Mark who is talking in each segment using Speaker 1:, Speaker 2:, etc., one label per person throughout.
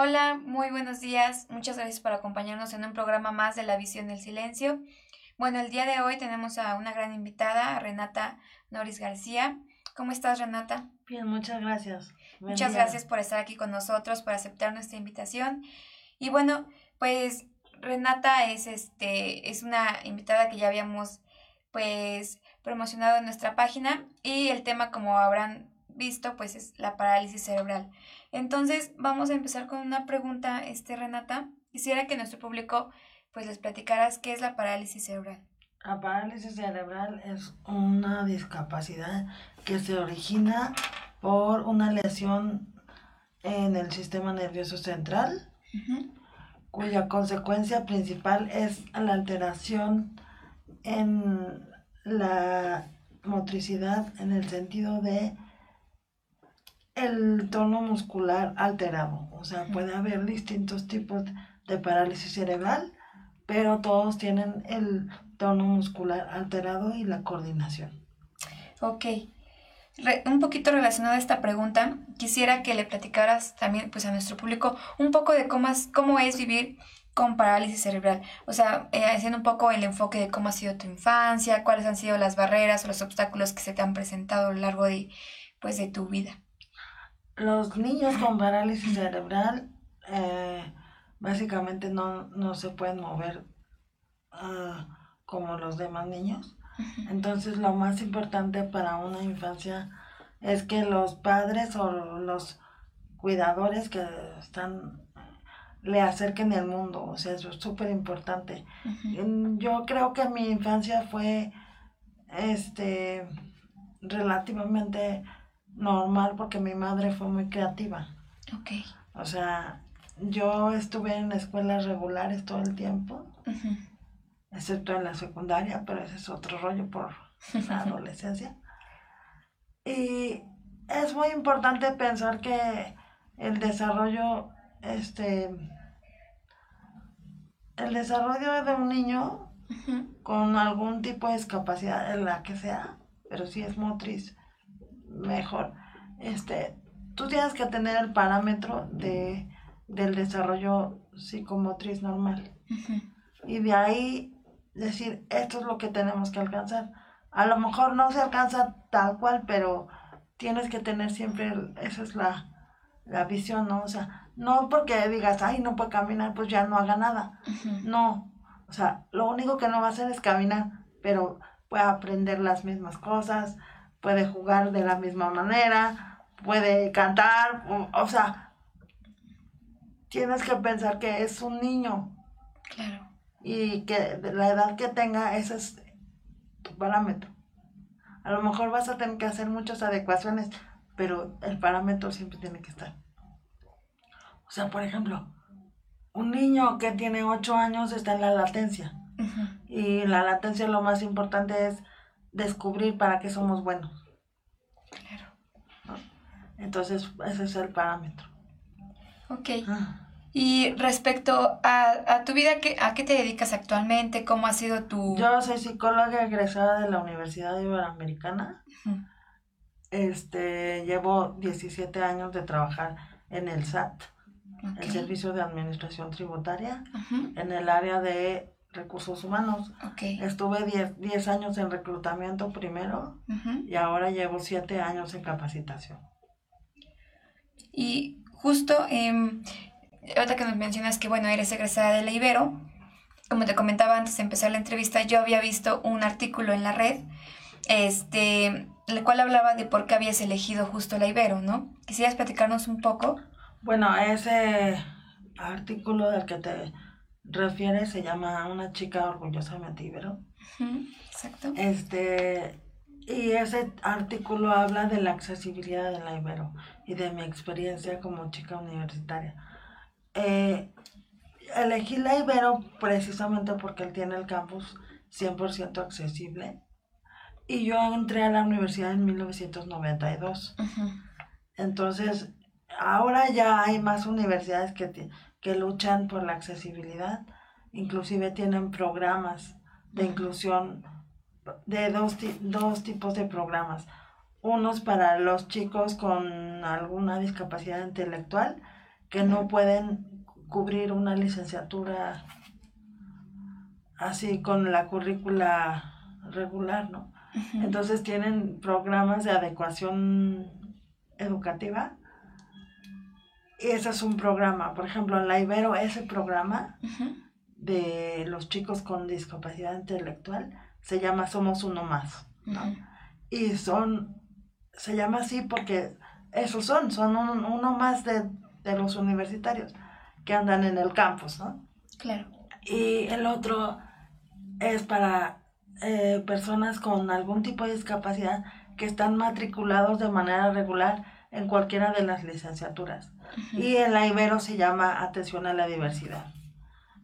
Speaker 1: Hola, muy buenos días. Muchas gracias por acompañarnos en un programa más de La Visión del Silencio. Bueno, el día de hoy tenemos a una gran invitada, a Renata Noris García. ¿Cómo estás, Renata?
Speaker 2: Bien, muchas gracias. Buen
Speaker 1: Muchas
Speaker 2: día.
Speaker 1: gracias por estar aquí con nosotros, por aceptar nuestra invitación. Y bueno, pues Renata es este es una invitada que ya habíamos pues promocionado en nuestra página y el tema como habrán visto pues es la parálisis cerebral. Entonces, vamos a empezar con una pregunta, este Renata. Quisiera que nuestro público pues les platicaras qué es la parálisis cerebral.
Speaker 2: La parálisis cerebral es una discapacidad que se origina por una lesión en el sistema nervioso central, cuya consecuencia principal es la alteración en la motricidad en el sentido de el tono muscular alterado. O sea, puede haber distintos tipos de parálisis cerebral, pero todos tienen el tono muscular alterado y la coordinación.
Speaker 1: Ok. Re- un poquito relacionada a esta pregunta, quisiera que le platicaras también pues, a nuestro público un poco de cómo es, cómo es vivir con parálisis cerebral. O sea, eh, haciendo un poco el enfoque de cómo ha sido tu infancia, cuáles han sido las barreras o los obstáculos que se te han presentado a lo largo de, pues, de tu vida.
Speaker 2: Los niños con parálisis cerebral eh, básicamente no, no se pueden mover ah, como los demás niños. Entonces lo más importante para una infancia es que los padres o los cuidadores que están le acerquen el mundo, o sea, eso es súper importante. Yo creo que mi infancia fue este relativamente normal porque mi madre fue muy creativa.
Speaker 1: Ok.
Speaker 2: O sea, yo estuve en escuelas regulares todo el tiempo, excepto en la secundaria, pero ese es otro rollo por la adolescencia. Y es muy importante pensar que el desarrollo, este, el desarrollo de un niño con algún tipo de discapacidad, en la que sea, pero si es motriz, mejor. Este, tú tienes que tener el parámetro de, del desarrollo psicomotriz normal. Y de ahí decir, esto es lo que tenemos que alcanzar. A lo mejor no se alcanza tal cual, pero tienes que tener siempre, el- esa es la, la visión, ¿no? O sea, no porque digas, ay, no puede caminar, pues ya no haga nada. No, o sea, lo único que no va a hacer es caminar, pero puede aprender las mismas cosas, puede jugar de la misma manera, puede cantar, o, o sea, tienes que pensar que es un niño
Speaker 1: Claro.
Speaker 2: y que la edad que tenga, ese es tu parámetro. A lo mejor vas a tener que hacer muchas adecuaciones, pero el parámetro siempre tiene que estar. O sea, por ejemplo, un niño que tiene 8 años está en la latencia. Y la latencia lo más importante es descubrir para qué somos buenos.
Speaker 1: Claro.
Speaker 2: Entonces, ese es el parámetro.
Speaker 1: Ok.
Speaker 2: Ah.
Speaker 1: Y respecto a, a tu vida, ¿qué- ¿a qué te dedicas actualmente? ¿Cómo ha sido tu...?
Speaker 2: Yo soy psicóloga egresada de la Universidad Iberoamericana. Este, llevo 17 años de trabajar en el SAT, el Servicio de Administración Tributaria, en el área de recursos humanos.
Speaker 1: Ok.
Speaker 2: Estuve 10, 10 años en reclutamiento primero y ahora llevo 7 años en capacitación.
Speaker 1: Y justo, em, ahorita que nos mencionas que, bueno, eres egresada de la Ibero, como te comentaba antes de empezar la entrevista, yo había visto un artículo en la red, este, el cual hablaba de por qué habías elegido justo la Ibero, ¿no? ¿Quisieras platicarnos un poco?
Speaker 2: Bueno, ese artículo del que te refieres se llama Una chica orgullosamente ibero.
Speaker 1: Ujú, Exacto.
Speaker 2: Este, y ese artículo habla de la accesibilidad de la Ibero y de mi experiencia como chica universitaria. Eh, elegí la Ibero precisamente porque él tiene el campus 100% accesible y yo entré a la universidad en 1992.
Speaker 1: Ujú.
Speaker 2: Entonces, ahora ya hay más universidades que, que luchan por la accesibilidad, inclusive tienen programas de inclusión de dos, dos tipos de programas. Unos para los chicos con alguna discapacidad intelectual que no pueden cubrir una licenciatura así con la currícula regular, ¿no? Entonces tienen programas de adecuación educativa. Y ese es un programa. Por ejemplo, en la Ibero, ese programa de los chicos con discapacidad intelectual se llama Somos Uno Más. ¿no? Y son, se llama así porque esos son, son un- uno más de, de los universitarios que andan en el campus, ¿no?
Speaker 1: Claro.
Speaker 2: Y el otro es para eh, personas con algún tipo de discapacidad que están matriculados de manera regular en cualquiera de las licenciaturas. Y en la Ibero se llama Atención a la Diversidad.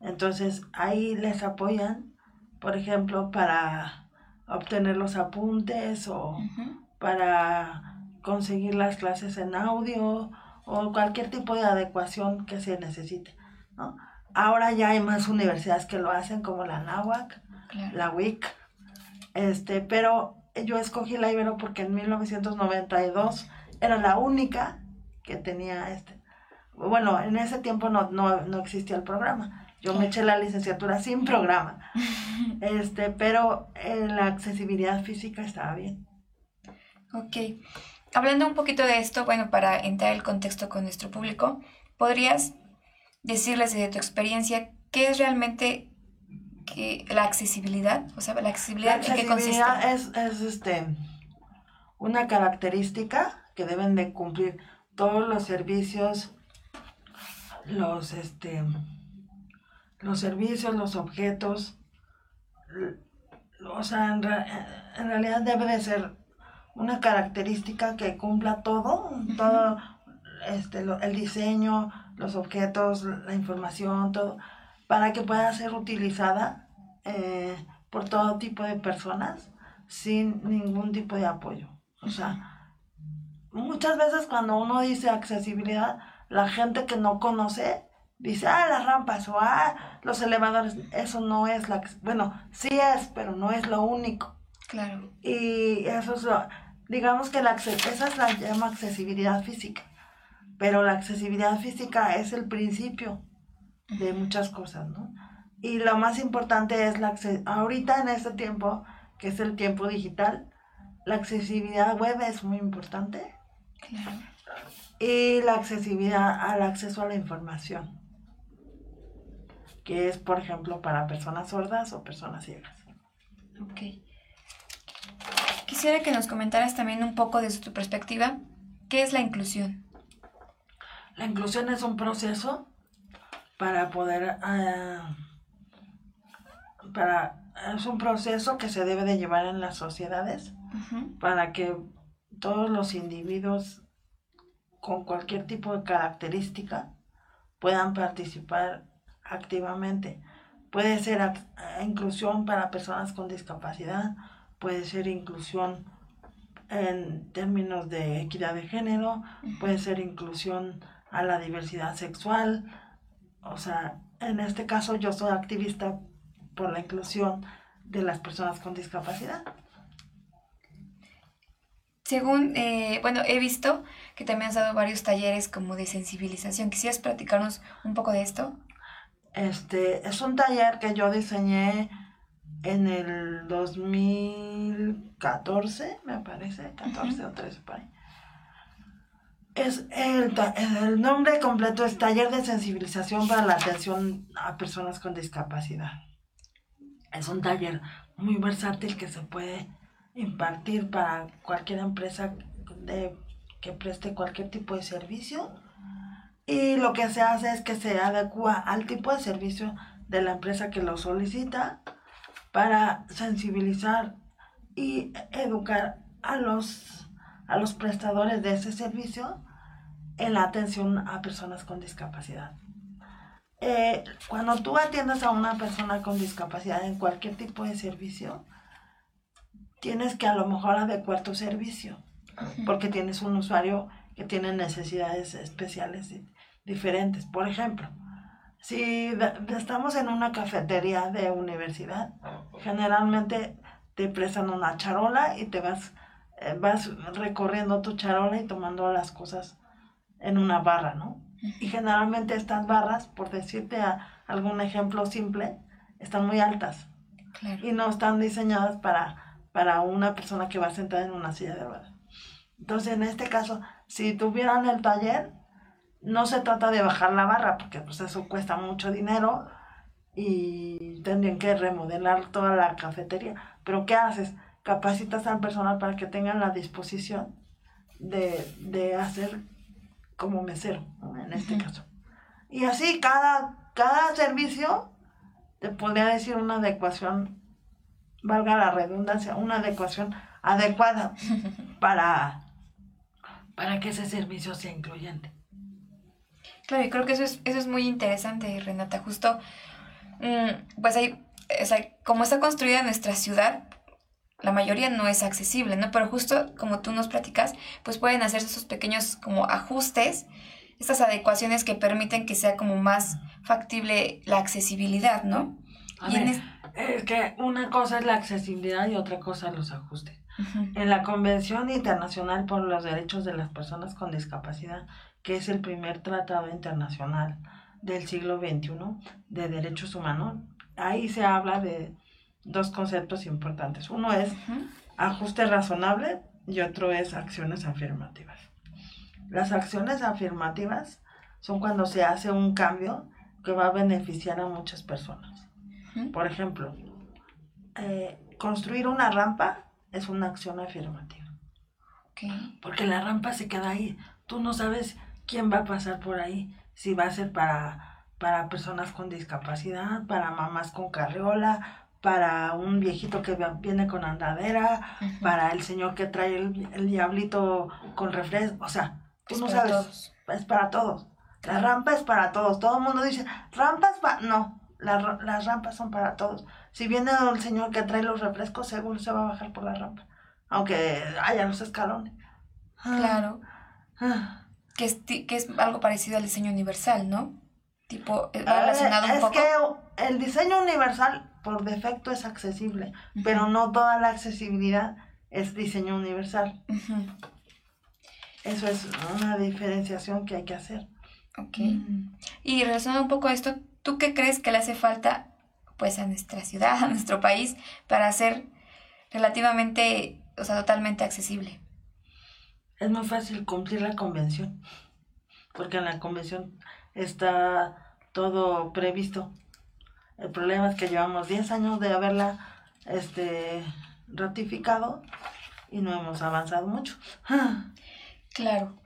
Speaker 2: Entonces ahí les apoyan, por ejemplo, para obtener los apuntes o para conseguir las clases en audio o cualquier tipo de adecuación que se necesite. ¿no? Ahora ya hay más universidades que lo hacen, como la NAWAC,
Speaker 1: Claro.
Speaker 2: la WIC, este, pero yo escogí la Ibero porque en 1992 era la única que tenía este. Bueno, en ese tiempo no, no, no existía el programa. Yo me eché la licenciatura sin programa. Este, pero eh, la accesibilidad física estaba bien.
Speaker 1: Ok. Hablando un poquito de esto, bueno, para entrar el contexto con nuestro público, ¿podrías decirles desde tu experiencia qué es realmente que la accesibilidad? O sea, la
Speaker 2: La
Speaker 1: accesibilidad, ¿en qué consiste?
Speaker 2: es, es este, una característica que deben de cumplir todos los servicios, los, este, los servicios, los objetos. O sea, en, en realidad debe de ser una característica que cumpla todo, todo este, lo- el diseño, los objetos, la información, todo, para que pueda ser utilizada eh, por todo tipo de personas sin ningún tipo de apoyo. O sea, muchas veces cuando uno dice accesibilidad, la gente que no conoce dice, ah, las rampas o ah, los elevadores. Eso no es la... Bueno, sí es, pero no es lo único.
Speaker 1: Claro.
Speaker 2: Y eso es lo... Digamos que la, esa es la llama accesibilidad física. Pero la accesibilidad física es el principio de muchas cosas, ¿no? Y lo más importante es la ahorita en este tiempo, que es el tiempo digital, la accesibilidad web es muy importante
Speaker 1: Claro.
Speaker 2: y la accesibilidad al acceso a la información, que es, por ejemplo, para personas sordas o personas ciegas.
Speaker 1: Ok. Quisiera que nos comentaras también un poco desde tu perspectiva, ¿qué es la inclusión?
Speaker 2: La inclusión es un proceso para poder, ah, para, es un proceso que se debe de llevar en las sociedades para que todos los individuos con cualquier tipo de característica puedan participar activamente. Puede ser inclusión para personas con discapacidad, puede ser inclusión en términos de equidad de género, puede ser inclusión a la diversidad sexual. O sea, en este caso yo soy activista por la inclusión de las personas con discapacidad.
Speaker 1: Según, eh, bueno, he visto que también has dado varios talleres como de sensibilización. ¿Quisieras platicarnos un poco de esto?
Speaker 2: Este es un taller que yo diseñé en el 2014, me parece, 14 o 13 por ahí. Es el, el nombre completo es Taller de Sensibilización para la Atención a Personas con Discapacidad. Es un taller muy versátil que se puede impartir para cualquier empresa de, que preste cualquier tipo de servicio. Y lo que se hace es que se adecua al tipo de servicio de la empresa que lo solicita para sensibilizar y educar a los, a los prestadores de ese servicio en la atención a personas con discapacidad. Eh, cuando tú atiendes a una persona con discapacidad en cualquier tipo de servicio, tienes que a lo mejor adecuar tu servicio, porque tienes un usuario que tiene necesidades especiales y diferentes. Por ejemplo, si estamos en una cafetería de universidad, generalmente te prestan una charola y te vas, eh, vas recorriendo tu charola y tomando las cosas en una barra, ¿no? Y generalmente estas barras, por decirte a- algún ejemplo simple, están muy altas
Speaker 1: Claro.
Speaker 2: y no están diseñadas para, para una persona que va sentada en una silla de ruedas. Entonces, en este caso, si tuvieran el taller, no se trata de bajar la barra, porque pues eso cuesta mucho dinero y tendrían que remodelar toda la cafetería. Pero ¿qué haces? Capacitas al personal para que tengan la disposición de, de hacer como mesero, ¿no? en este
Speaker 1: Ujú.
Speaker 2: caso. Y así cada, cada servicio te podría decir una adecuación, valga la redundancia, una adecuación adecuada para, para que ese servicio sea incluyente.
Speaker 1: Claro, y creo que eso es, eso es muy interesante, Renata. Justo, mm, pues hay, o sea, como está construida nuestra ciudad, la mayoría no es accesible, ¿no? Pero justo como tú nos platicas, pues pueden hacer esos pequeños como ajustes, estas adecuaciones que permiten que sea como más factible la accesibilidad, ¿no?
Speaker 2: A ver,
Speaker 1: es-
Speaker 2: es que una cosa es la accesibilidad y otra cosa los ajustes. En la Convención Internacional por los Derechos de las Personas con Discapacidad, que es el primer tratado internacional del siglo XXI de derechos humanos, ahí se habla de dos conceptos importantes. Uno es ajuste razonable y otro es acciones afirmativas. Las acciones afirmativas son cuando se hace un cambio que va a beneficiar a muchas personas. Por ejemplo, eh, construir una rampa es una acción afirmativa, porque la rampa se queda ahí. Tú no sabes quién va a pasar por ahí, si va a ser para, para personas con discapacidad, para mamás con carriola, para un viejito que viene con andadera, para el señor que trae el, el diablito con refresco. O sea, tú
Speaker 1: Es
Speaker 2: no sabes.
Speaker 1: todos.
Speaker 2: Es para todos. La rampa es para todos. Todo el mundo dice, rampas para... No, la las rampas son para todos. Si viene el señor que trae los refrescos, seguro se va a bajar por la rampa. Aunque haya los escalones. Ah,
Speaker 1: Claro,
Speaker 2: ah.
Speaker 1: que es, que es algo parecido al diseño universal, ¿no? Tipo, eh, va relacionado
Speaker 2: Eh,
Speaker 1: un
Speaker 2: es
Speaker 1: poco.
Speaker 2: que el diseño universal por defecto es accesible, pero no toda la accesibilidad es diseño universal. Eso es una diferenciación que hay que hacer.
Speaker 1: Ok. Y relacionado un poco a esto, ¿tú qué crees que le hace falta pues a nuestra ciudad, a nuestro país, para ser relativamente, o sea, totalmente accesible?
Speaker 2: Es muy fácil cumplir la convención, porque en la convención está todo previsto. El problema es que llevamos 10 años de haberla este, ratificado y no hemos avanzado mucho.
Speaker 1: Claro.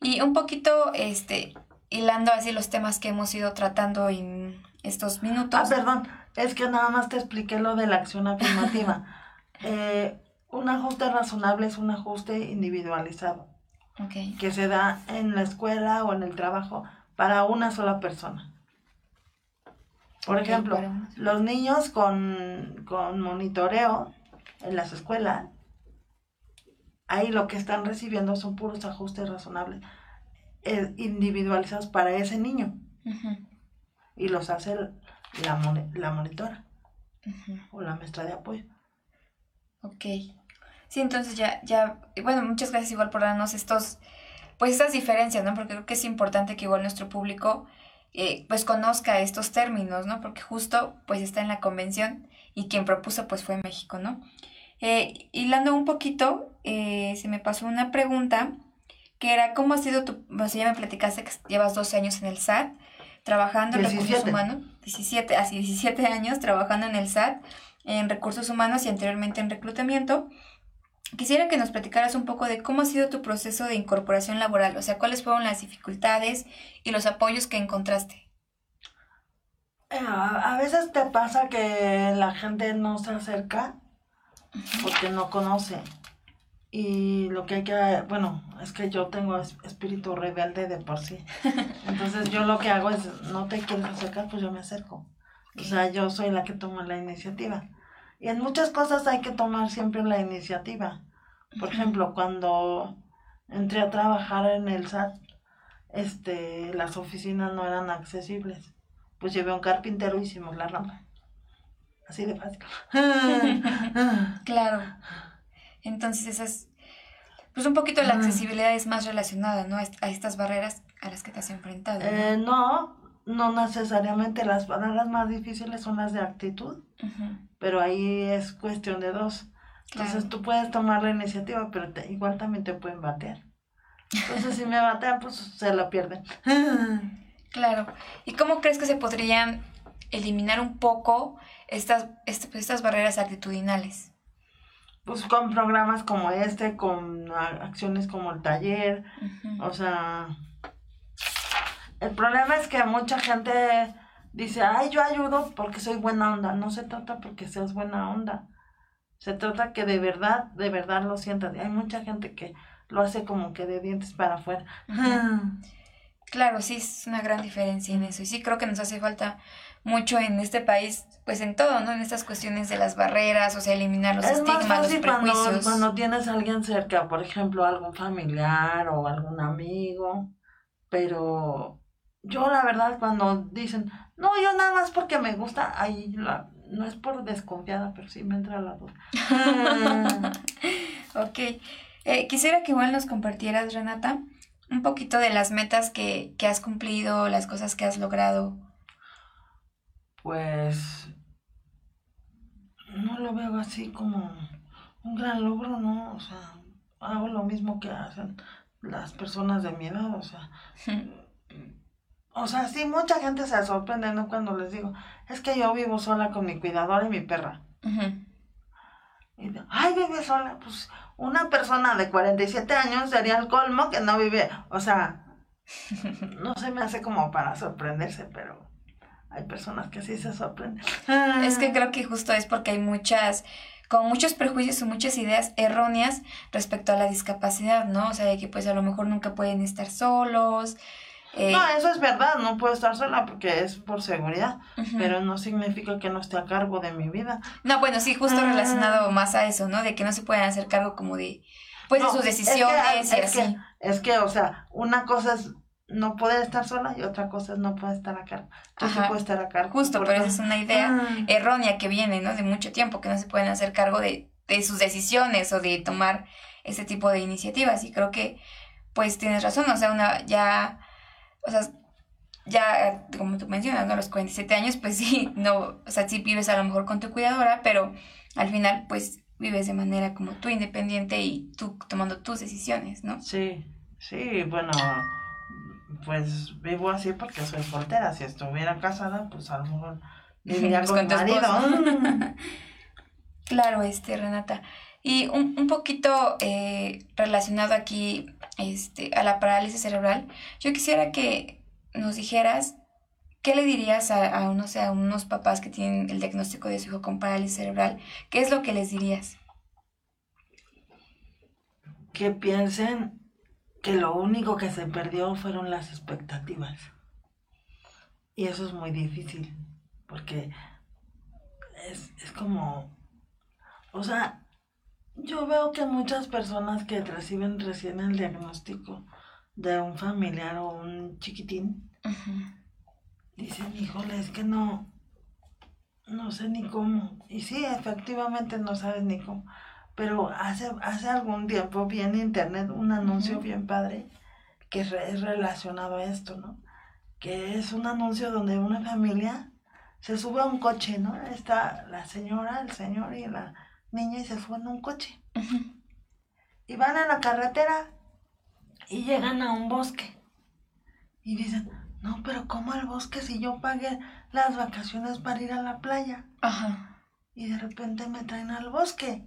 Speaker 1: Y un poquito, este, hilando así los temas que hemos ido tratando en estos minutos.
Speaker 2: Ah, perdón, es que nada más te expliqué lo de la acción afirmativa. Eh, un ajuste razonable es un ajuste individualizado
Speaker 1: Ok.
Speaker 2: que se da en la escuela o en el trabajo para una sola persona. Por ejemplo, los niños con, con monitoreo en las escuelas, ahí lo que están recibiendo son puros ajustes razonables, individualizados para ese niño, y los hace la, moni- la monitora o la maestra de apoyo.
Speaker 1: Ok. Sí, entonces ya, ya, bueno, muchas gracias igual por darnos estos, pues estas diferencias, ¿no? Porque creo que es importante que igual nuestro público, eh, pues conozca estos términos, ¿no? Porque justo, pues está en la convención y quien propuso, pues fue México, ¿no? Eh, hilando un poquito, eh, se me pasó una pregunta que era, ¿cómo ha sido tu, bueno, si ya me platicaste que llevas 12 años en el SAT, trabajando en recursos
Speaker 2: 17.
Speaker 1: humanos, 17, así 17 años trabajando en el SAT, en recursos humanos y anteriormente en reclutamiento. Quisiera que nos platicaras un poco de cómo ha sido tu proceso de incorporación laboral, o sea, cuáles fueron las dificultades y los apoyos que encontraste.
Speaker 2: Eh, a, a veces te pasa que la gente no se acerca porque no conoce. Y lo que hay que, bueno, es que yo tengo es- espíritu rebelde de por sí. Entonces yo lo que hago es, no te quieres acercar, pues yo me acerco. O sea, yo soy la que toma la iniciativa. Y en muchas cosas hay que tomar siempre la iniciativa. Por ejemplo, cuando entré a trabajar en el SAT, este, las oficinas no eran accesibles. Pues llevé a un carpintero y hicimos la rampa. Así de fácil.
Speaker 1: Claro. Entonces, esa es. Pues un poquito la
Speaker 2: Ah.
Speaker 1: accesibilidad es más relacionada, ¿no? A est- a estas barreras a las que te has enfrentado. ¿no?
Speaker 2: Eh, no, no necesariamente. Las palabras más difíciles son las de actitud, pero ahí es cuestión de dos. Entonces
Speaker 1: Claro.
Speaker 2: tú puedes tomar la iniciativa, pero te- igual también te pueden batear. Entonces si me batean, pues se la pierden.
Speaker 1: Claro. ¿Y cómo crees que se podrían eliminar un poco estas, est- estas barreras actitudinales?
Speaker 2: Pues con programas como este, con acciones como el taller, o sea, el problema es que mucha gente dice, ay, yo ayudo porque soy buena onda. No se trata porque seas buena onda. Se trata que de verdad, de verdad lo sientas. Y hay mucha gente que lo hace como que de dientes para afuera.
Speaker 1: Claro, sí, es una gran diferencia en eso. Y sí creo que nos hace falta mucho en este país, pues en todo, ¿no? En estas cuestiones de las barreras, o sea, eliminar los
Speaker 2: es más
Speaker 1: estigmas, los
Speaker 2: fácil cuando, cuando tienes a alguien cerca, por ejemplo, algún familiar o algún amigo, pero yo la verdad cuando dicen, no, yo nada más porque me gusta, ahí la, no es por desconfiada, pero sí me entra la duda.
Speaker 1: Ok. Eh, quisiera que igual nos compartieras, Renata, un poquito de las metas que, que has cumplido, las cosas que has logrado.
Speaker 2: Pues no lo veo así como un gran logro, ¿no? O sea, hago lo mismo que hacen las personas de mi edad, o sea, o sea, sí, mucha gente se sorprende, ¿no? Cuando les digo, es que yo vivo sola con mi cuidadora y mi perra.
Speaker 1: Ujú.
Speaker 2: Y ay, vive sola, pues una persona de 47 años sería el colmo que no vive, o sea, no se me hace como para sorprenderse, pero hay personas que sí se sorprenden.
Speaker 1: Es que creo que justo es porque hay muchas, como muchos prejuicios o muchas ideas erróneas respecto a la discapacidad, ¿no? O sea, de que pues a lo mejor nunca pueden estar solos. Eh,
Speaker 2: No, eso es verdad, no puedo estar sola porque es por seguridad, pero no significa que no esté a cargo de mi vida.
Speaker 1: No, bueno, sí, justo
Speaker 2: Ah.
Speaker 1: relacionado más a eso, ¿no? De que no se pueden hacer cargo como de, pues,
Speaker 2: No,
Speaker 1: de sus
Speaker 2: es que-
Speaker 1: decisiones y
Speaker 2: es
Speaker 1: así.
Speaker 2: que- Es que, o sea, una cosa es no poder estar sola y otra cosa es no poder estar a cargo. Yo sí puedo estar a cargo.
Speaker 1: Justo,
Speaker 2: porque-
Speaker 1: pero esa es una idea
Speaker 2: Ah.
Speaker 1: errónea que viene, ¿no? De mucho tiempo, que no se pueden hacer cargo de, de sus decisiones o de tomar ese tipo de iniciativas. Y creo que, pues, tienes razón, o sea, una, ya, o sea, ya, como tú mencionas, ¿no? Los 47 años, pues sí, no, o sea, sí vives a lo mejor con tu cuidadora, pero al final, pues, vives de manera como tú independiente y tú tomando tus decisiones, ¿no?
Speaker 2: Sí, sí, bueno, pues vivo así porque soy soltera. Si estuviera casada, pues a lo mejor viviría
Speaker 1: Pues
Speaker 2: con,
Speaker 1: tu
Speaker 2: marido.
Speaker 1: esposo. Claro, este, Renata. Y un, un poquito eh, relacionado aquí este, a la parálisis cerebral, yo quisiera que nos dijeras qué le dirías a, unos, a unos papás que tienen el diagnóstico de su hijo con parálisis cerebral. ¿Qué es lo que les dirías?
Speaker 2: que piensen que lo único que se perdió fueron las expectativas. Y eso es muy difícil, porque es, es como, o sea, yo veo que muchas personas que reciben recién el diagnóstico de un familiar o un chiquitín, dicen, híjole, es que no, no sé ni cómo. Y sí, efectivamente no sabes ni cómo. Pero hace, hace algún tiempo vi en internet un anuncio bien padre que es relacionado a esto, ¿no? Que es un anuncio donde una familia se sube a un coche, ¿no? Está la señora, el señor y la niña y se suben a un coche. Y van a la carretera y llegan a un bosque. Y dicen, no, pero ¿cómo al bosque si yo pagué las vacaciones para ir a la playa?
Speaker 1: Ajá.
Speaker 2: Y de repente me traen al bosque.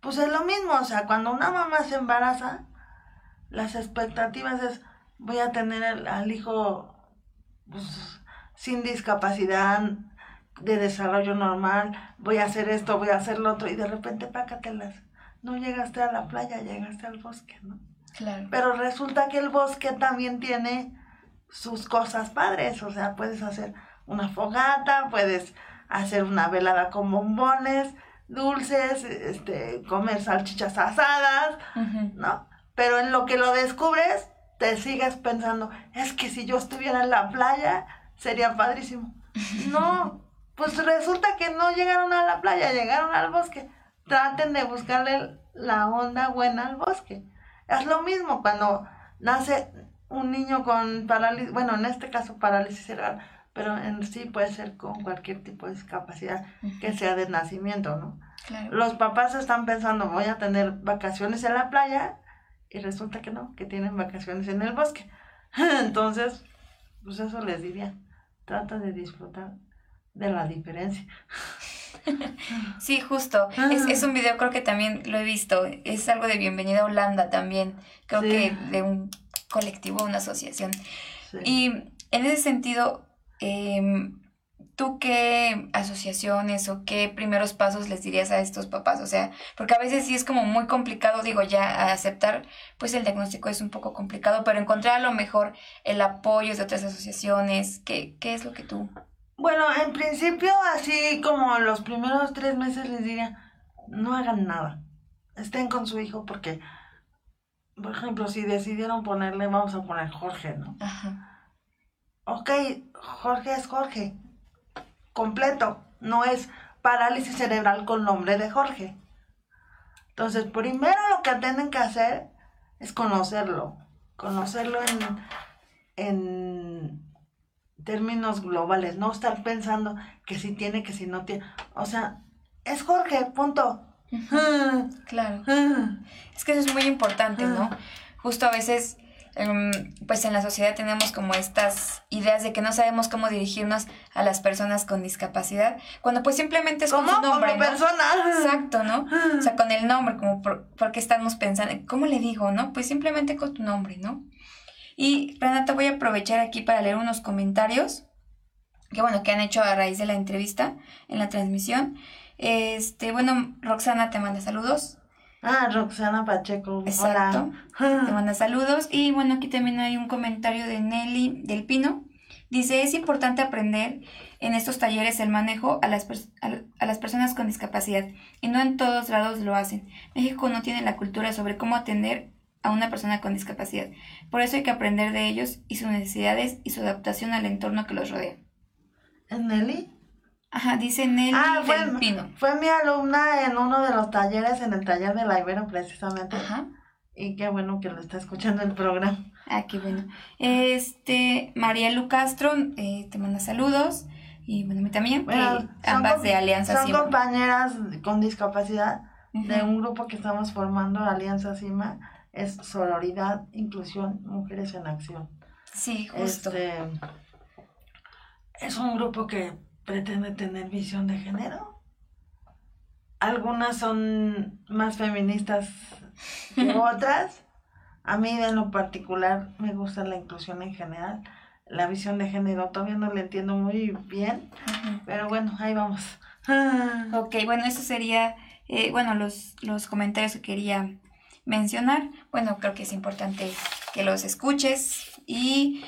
Speaker 2: Pues es lo mismo, o sea, cuando una mamá se embaraza, las expectativas es, voy a tener al hijo pues, sin discapacidad de desarrollo normal, voy a hacer esto, voy a hacer lo otro, y de repente pácatelas. No llegaste a la playa, llegaste al bosque, ¿no?
Speaker 1: Claro.
Speaker 2: Pero resulta que el bosque también tiene sus cosas padres, o sea, puedes hacer una fogata, puedes hacer una velada con bombones, dulces, este, comer salchichas asadas. ¿no? Pero en lo que lo descubres, te sigues pensando, es que si yo estuviera en la playa, sería padrísimo. No, pues resulta que no llegaron a la playa, llegaron al bosque. Traten de buscarle la onda buena al bosque. Es lo mismo cuando nace un niño con parálisis, bueno, en este caso parálisis cerebral, pero en sí puede ser con cualquier tipo de discapacidad que sea de nacimiento, ¿no?
Speaker 1: Claro.
Speaker 2: Los papás están pensando, voy a tener vacaciones en la playa y resulta que no, que tienen vacaciones en el bosque. Entonces, pues eso les diría, trata de disfrutar de la diferencia.
Speaker 1: Sí, justo. Es, es un video, creo que también lo he visto. Es algo de Bienvenida a Holanda también. Creo
Speaker 2: Sí.
Speaker 1: que de un colectivo, una asociación.
Speaker 2: Sí.
Speaker 1: Y en ese sentido, em, ¿tú qué asociaciones o qué primeros pasos les dirías a estos papás? O sea, porque a veces sí es como muy complicado, digo, ya aceptar, pues el diagnóstico es un poco complicado, pero encontrar a lo mejor el apoyo de otras asociaciones, ¿qué, qué es lo que tú...
Speaker 2: Bueno, en principio, así como los primeros tres meses les diría, no hagan nada. Estén con su hijo porque, por ejemplo, si decidieron ponerle, vamos a poner Jorge, ¿no?
Speaker 1: Ajá.
Speaker 2: Ok, Jorge es Jorge. Completo. No es parálisis cerebral con nombre de Jorge. Entonces, primero lo que tienen que hacer es conocerlo. Conocerlo en, en términos globales. No estar pensando que si tiene, que si no tiene. O sea, es Jorge, punto.
Speaker 1: Claro. Es que eso es muy importante, ¿no? Justo a veces, em, pues en la sociedad tenemos como estas ideas de que no sabemos cómo dirigirnos a las personas con discapacidad, cuando pues simplemente es con su nombre,
Speaker 2: Como.
Speaker 1: Exacto, ¿no? O sea, con el nombre, como por, por qué estamos pensando, ¿cómo le digo, no? Pues simplemente con tu nombre, ¿no? Y Renata, voy a aprovechar aquí para leer unos comentarios que bueno, que han hecho a raíz de la entrevista en la transmisión. Este, bueno, Roxana te manda saludos.
Speaker 2: Ah, Roxana Pacheco.
Speaker 1: Exacto.
Speaker 2: Hola.
Speaker 1: Te manda saludos. Y bueno, aquí también hay un comentario de Nelly del Pino. Dice, es importante aprender en estos talleres el manejo a las, a las personas con discapacidad y no en todos lados lo hacen. México no tiene la cultura sobre cómo atender a una persona con discapacidad. Por eso hay que aprender de ellos y sus necesidades y su adaptación al entorno que los rodea.
Speaker 2: ¿Es Nelly?
Speaker 1: Ajá, dice Nelly
Speaker 2: Ah, fue,
Speaker 1: del Pino.
Speaker 2: fue mi alumna en uno de los talleres, en el taller de la Ibero precisamente.
Speaker 1: Ajá.
Speaker 2: Y qué bueno que lo está escuchando el programa.
Speaker 1: Ah, qué bueno. Este, Marielu Castro eh, te manda saludos. Y bueno, a mí también, que
Speaker 2: Bueno, son
Speaker 1: ambas de Alianza
Speaker 2: Son compañeras con discapacidad de
Speaker 1: Ujú.
Speaker 2: un grupo que estamos formando, Alianza Cima, es Sororidad, Inclusión, Mujeres en Acción.
Speaker 1: Sí, justo.
Speaker 2: Este, es un grupo que pretende tener visión de género. Algunas son más feministas que otras. A mí en lo particular me gusta la inclusión en general. La visión de género todavía no la entiendo muy bien, pero bueno, ahí vamos.
Speaker 1: Ok, bueno, eso sería, eh, bueno, los, los comentarios que quería mencionar. Bueno, creo que es importante que los escuches. Y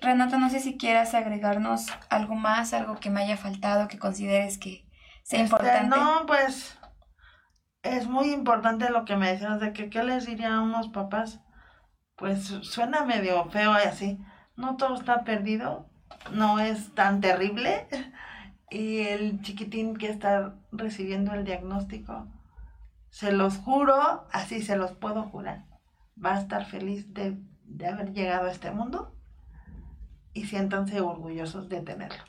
Speaker 1: Renata, no sé si quieras agregarnos algo más, algo que me haya faltado, que consideres que sea
Speaker 2: Este,
Speaker 1: importante.
Speaker 2: no, pues es muy importante lo que me decías de que qué les diría a unos papás. Pues suena medio feo y así. No todo está perdido, no es tan terrible. Y el chiquitín que está recibiendo el diagnóstico, se los juro, así se los puedo jurar, va a estar feliz de, de haber llegado a este mundo y siéntanse orgullosos de tenerlo.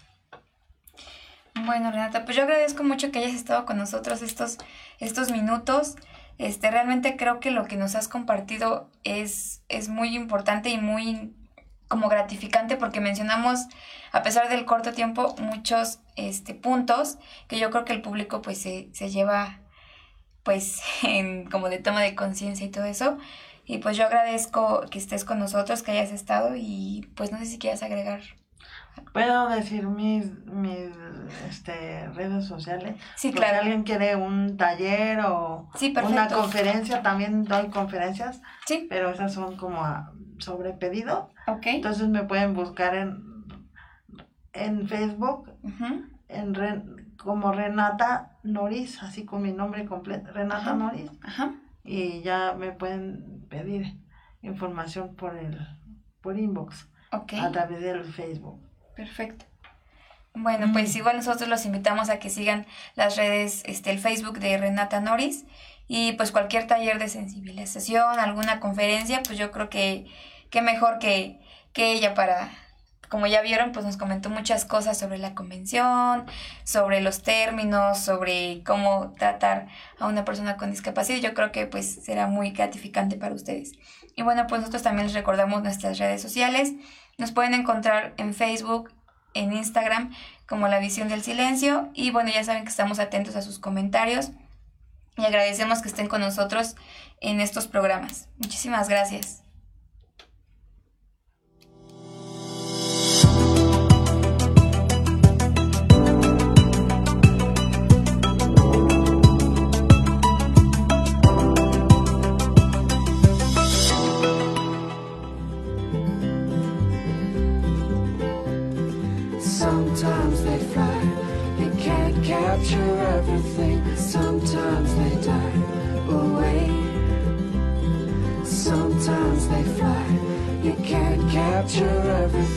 Speaker 1: Bueno, Renata, pues yo agradezco mucho que hayas estado con nosotros estos, estos minutos. Este, realmente creo que lo que nos has compartido es, es muy importante y muy como gratificante porque mencionamos, a pesar del corto tiempo, muchos este, puntos que yo creo que el público pues se, se lleva pues en como de toma de conciencia y todo eso. Y pues yo agradezco que estés con nosotros, que hayas estado y pues no sé si quieras agregar.
Speaker 2: Puedo decir mis, mis este, redes sociales.
Speaker 1: Sí,
Speaker 2: Por Si
Speaker 1: claro.
Speaker 2: alguien quiere un taller o
Speaker 1: Sí,
Speaker 2: una conferencia, también doy conferencias,
Speaker 1: Sí,
Speaker 2: pero esas son como a- sobre pedido.
Speaker 1: ok.
Speaker 2: Entonces me pueden buscar en, en Facebook,
Speaker 1: Ujú.
Speaker 2: en Ren- como Renata Noris, así con mi nombre completo, Renata
Speaker 1: Ajá.
Speaker 2: Noris,
Speaker 1: Ajá.
Speaker 2: y ya me pueden pedir información por el por inbox
Speaker 1: Ok.
Speaker 2: a través del Facebook.
Speaker 1: Perfecto. Bueno, pues
Speaker 2: Mm.
Speaker 1: igual nosotros los invitamos a que sigan las redes, este, el Facebook de Renata Noris y pues cualquier taller de sensibilización, alguna conferencia, pues yo creo que, que mejor que, que ella para, como ya vieron, pues nos comentó muchas cosas sobre la convención, sobre los términos, sobre cómo tratar a una persona con discapacidad. Yo creo que pues será muy gratificante para ustedes. Y bueno, pues nosotros también les recordamos nuestras redes sociales. Nos pueden encontrar en Facebook, en Instagram, como La Visión del Silencio. Y bueno, ya saben que estamos atentos a sus comentarios y agradecemos que estén con nosotros en estos programas. Muchísimas gracias.
Speaker 3: you're everything.